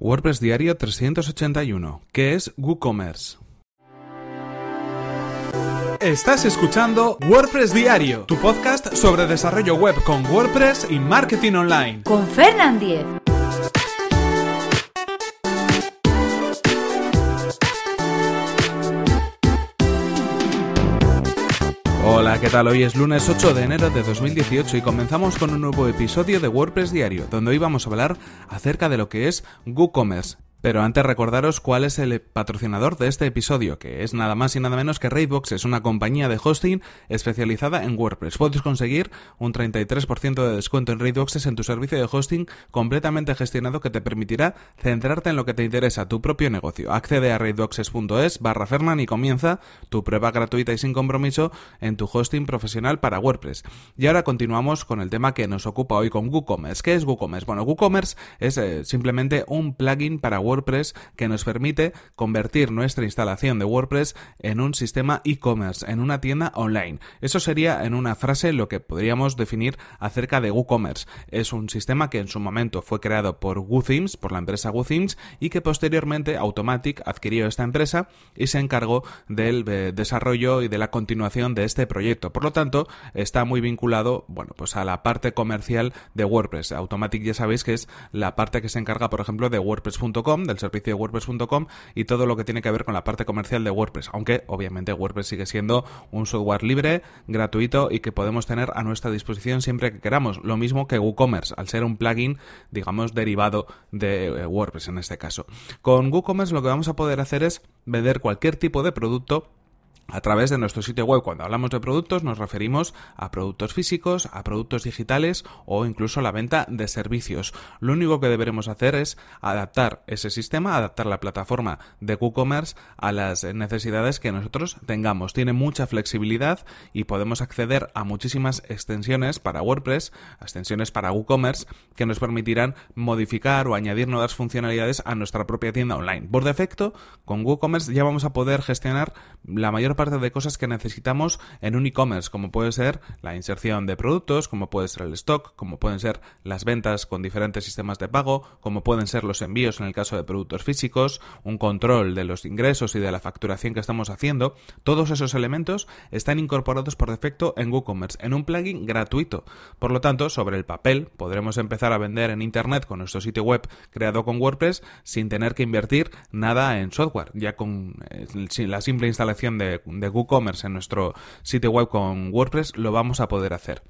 WordPress Diario 381. ¿Qué es WooCommerce? Estás escuchando WordPress Diario, tu podcast sobre desarrollo web con WordPress y marketing online. Con Fernand Diez. Hola, ¿qué tal? Hoy es lunes 8 de enero de 2018 y comenzamos con un nuevo episodio de WordPress Diario, donde hoy vamos a hablar acerca de lo que es WooCommerce. Pero antes recordaros cuál es el patrocinador de este episodio, que es nada más y nada menos que Raidbox, es una compañía de hosting especializada en WordPress. Puedes conseguir un 33% de descuento en Raidboxes en tu servicio de hosting completamente gestionado que te permitirá centrarte en lo que te interesa, tu propio negocio. Accede a raidboxes.es barra Fernan y comienza tu prueba gratuita y sin compromiso en tu hosting profesional para WordPress. Y ahora continuamos con el tema que nos ocupa hoy con WooCommerce. ¿Qué es WooCommerce? Bueno, WooCommerce es eh, simplemente un plugin para WordPress WordPress que nos permite convertir nuestra instalación de WordPress en un sistema e-commerce, en una tienda online. Eso sería en una frase lo que podríamos definir acerca de WooCommerce. Es un sistema que en su momento fue creado por WooThemes, por la empresa WooThemes, y que posteriormente Automatic adquirió esta empresa y se encargó del eh, desarrollo y de la continuación de este proyecto. Por lo tanto, está muy vinculado, bueno, pues a la parte comercial de WordPress. Automatic ya sabéis que es la parte que se encarga, por ejemplo, de WordPress.com, del servicio de WordPress.com y todo lo que tiene que ver con la parte comercial de WordPress, aunque obviamente WordPress sigue siendo un software libre, gratuito y que podemos tener a nuestra disposición siempre que queramos, lo mismo que WooCommerce, al ser un plugin, digamos, derivado de eh, WordPress en este caso. Con WooCommerce lo que vamos a poder hacer es vender cualquier tipo de producto a través de nuestro sitio web. Cuando hablamos de productos nos referimos a productos físicos, a productos digitales o incluso a la venta de servicios. Lo único que deberemos hacer es adaptar ese sistema, adaptar la plataforma de WooCommerce a las necesidades que nosotros tengamos. Tiene mucha flexibilidad y podemos acceder a muchísimas extensiones para WordPress, extensiones para WooCommerce que nos permitirán modificar o añadir nuevas funcionalidades a nuestra propia tienda online. Por defecto, con WooCommerce ya vamos a poder gestionar la mayor parte de cosas que necesitamos en un e-commerce, como puede ser la inserción de productos, como puede ser el stock, como pueden ser las ventas con diferentes sistemas de pago, como pueden ser los envíos en el caso de productos físicos, un control de los ingresos y de la facturación que estamos haciendo. Todos esos elementos están incorporados por defecto en WooCommerce, en un plugin gratuito. Por lo tanto, sobre el papel, podremos empezar a vender en Internet con nuestro sitio web creado con WordPress sin tener que invertir nada en software, ya con eh, la simple instalación de de WooCommerce en nuestro sitio web con WordPress, lo vamos a poder hacer.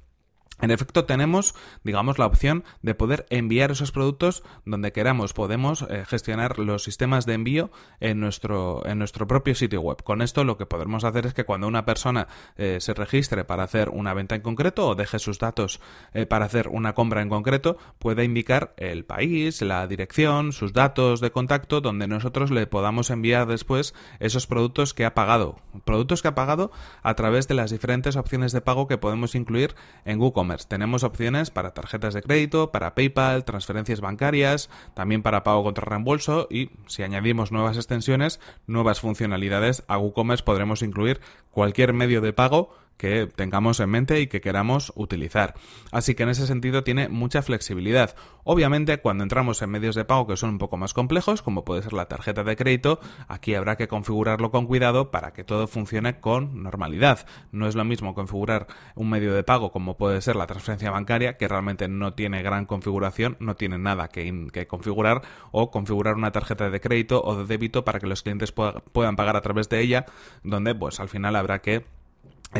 En efecto, tenemos, digamos, la opción de poder enviar esos productos donde queramos. Podemos eh, gestionar los sistemas de envío en nuestro, en nuestro propio sitio web. Con esto lo que podemos hacer es que cuando una persona eh, se registre para hacer una venta en concreto o deje sus datos eh, para hacer una compra en concreto, pueda indicar el país, la dirección, sus datos de contacto, donde nosotros le podamos enviar después esos productos que ha pagado. Productos que ha pagado a través de las diferentes opciones de pago que podemos incluir en Google tenemos opciones para tarjetas de crédito, para PayPal, transferencias bancarias, también para pago contra reembolso y si añadimos nuevas extensiones, nuevas funcionalidades a WooCommerce podremos incluir cualquier medio de pago que tengamos en mente y que queramos utilizar. Así que en ese sentido tiene mucha flexibilidad. Obviamente cuando entramos en medios de pago que son un poco más complejos, como puede ser la tarjeta de crédito, aquí habrá que configurarlo con cuidado para que todo funcione con normalidad. No es lo mismo configurar un medio de pago como puede ser la transferencia bancaria, que realmente no tiene gran configuración, no tiene nada que, configurar, o configurar una tarjeta de crédito o de débito para que los clientes puedan pagar a través de ella, donde pues al final habrá que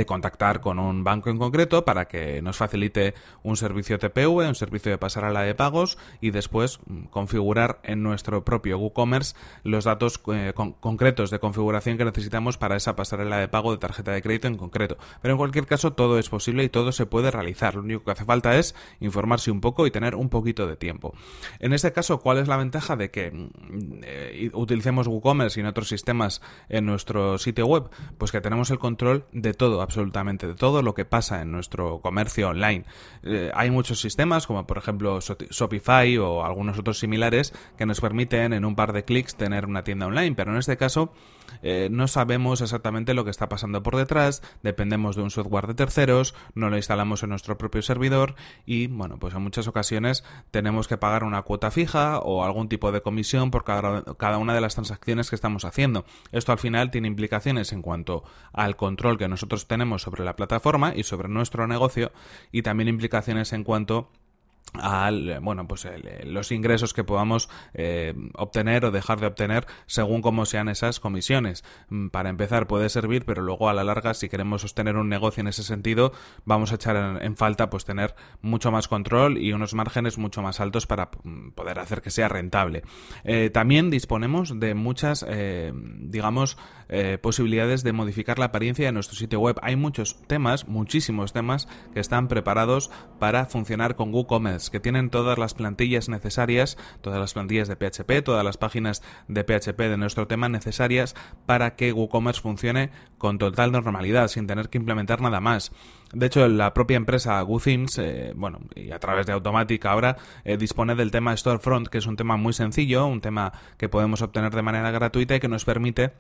contactar con un banco en concreto para que nos facilite un servicio TPV, un servicio de pasarela de pagos y después mm, configurar en nuestro propio WooCommerce los datos eh, concretos de configuración que necesitamos para esa pasarela de pago de tarjeta de crédito en concreto. Pero en cualquier caso todo es posible y todo se puede realizar. Lo único que hace falta es informarse un poco y tener un poquito de tiempo. En este caso, ¿cuál es la ventaja de que mm, eh, utilicemos WooCommerce y en otros sistemas en nuestro sitio web? Pues que tenemos el control de todo absolutamente de todo lo que pasa en nuestro comercio online. Eh, hay muchos sistemas, como por ejemplo Shopify o algunos otros similares, que nos permiten en un par de clics tener una tienda online, pero en este caso eh, no sabemos exactamente lo que está pasando por detrás, dependemos de un software de terceros, no lo instalamos en nuestro propio servidor y, bueno, pues en muchas ocasiones tenemos que pagar una cuota fija o algún tipo de comisión por cada, cada una de las transacciones que estamos haciendo. Esto al final tiene implicaciones en cuanto al control que nosotros tenemos sobre la plataforma y sobre nuestro negocio y también implicaciones en cuanto al bueno pues los ingresos que podamos eh, obtener o dejar de obtener según cómo sean esas comisiones. Mm, para empezar puede servir pero luego a la larga si queremos sostener un negocio en ese sentido vamos a echar en, falta pues tener mucho más control y unos márgenes mucho más altos para mm, poder hacer que sea rentable. Eh, también disponemos de muchas eh, digamos posibilidades de modificar la apariencia de nuestro sitio web hay muchos temas muchísimos temas que están preparados para funcionar con WooCommerce que tienen todas las plantillas necesarias, todas las plantillas de PHP, todas las páginas de PHP de nuestro tema necesarias para que WooCommerce funcione con total normalidad, sin tener que implementar nada más. De hecho, la propia empresa WooThemes, eh, bueno, y a través de Automatic ahora, eh, dispone del tema Storefront, que es un tema muy sencillo, un tema que podemos obtener de manera gratuita y que nos permite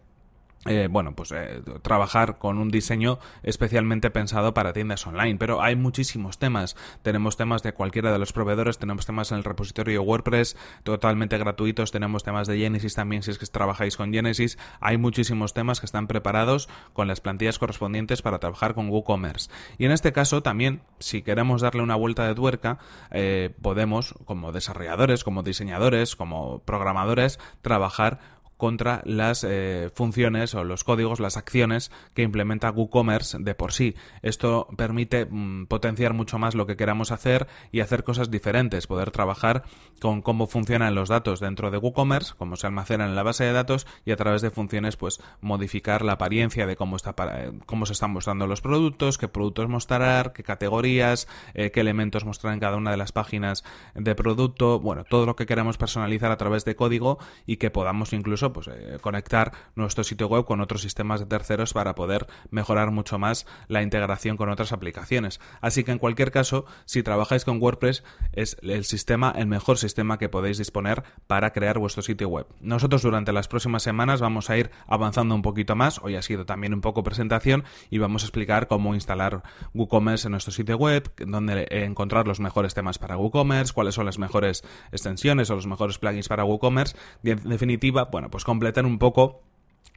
eh, bueno, pues eh, trabajar con un diseño especialmente pensado para tiendas online. Pero hay muchísimos temas. Tenemos temas de cualquiera de los proveedores, tenemos temas en el repositorio WordPress totalmente gratuitos, tenemos temas de Genesis también si es que trabajáis con Genesis. Hay muchísimos temas que están preparados con las plantillas correspondientes para trabajar con WooCommerce. Y en este caso también, si queremos darle una vuelta de tuerca, eh, podemos, como desarrolladores, como diseñadores, como programadores, trabajar contra las eh, funciones o los códigos, las acciones que implementa WooCommerce de por sí. Esto permite mm, potenciar mucho más lo que queramos hacer y hacer cosas diferentes, poder trabajar con cómo funcionan los datos dentro de WooCommerce, cómo se almacenan en la base de datos y a través de funciones pues modificar la apariencia de cómo está para, cómo se están mostrando los productos, qué productos mostrar, qué categorías, eh, qué elementos mostrar en cada una de las páginas de producto, bueno, todo lo que queramos personalizar a través de código y que podamos incluso pues, eh, conectar nuestro sitio web con otros sistemas de terceros para poder mejorar mucho más la integración con otras aplicaciones. Así que en cualquier caso, si trabajáis con WordPress, es el sistema, el mejor sistema que podéis disponer para crear vuestro sitio web. Nosotros durante las próximas semanas vamos a ir avanzando un poquito más. Hoy ha sido también un poco presentación y vamos a explicar cómo instalar WooCommerce en nuestro sitio web, dónde encontrar los mejores temas para WooCommerce, cuáles son las mejores extensiones o los mejores plugins para WooCommerce. En definitiva, bueno, pues completar un poco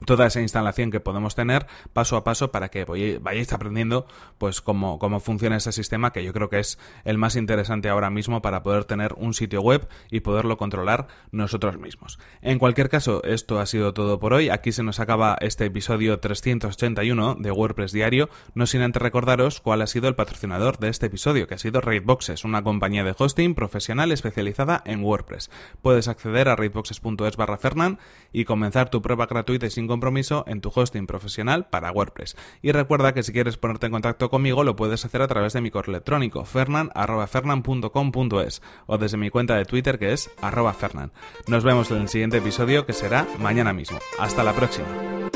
toda esa instalación que podemos tener paso a paso para que vayáis aprendiendo pues cómo, cómo funciona ese sistema que yo creo que es el más interesante ahora mismo para poder tener un sitio web y poderlo controlar nosotros mismos. En cualquier caso, esto ha sido todo por hoy. Aquí se nos acaba este episodio 381 de WordPress Diario, no sin antes recordaros cuál ha sido el patrocinador de este episodio, que ha sido Raidboxes, una compañía de hosting profesional especializada en WordPress. Puedes acceder a raidboxes.es barra Fernan y comenzar tu prueba gratuita sin compromiso en tu hosting profesional para WordPress. Y recuerda que si quieres ponerte en contacto conmigo lo puedes hacer a través de mi correo electrónico fernan.fernan.com.es o desde mi cuenta de Twitter que es fernan. Nos vemos en el siguiente episodio que será mañana mismo. Hasta la próxima.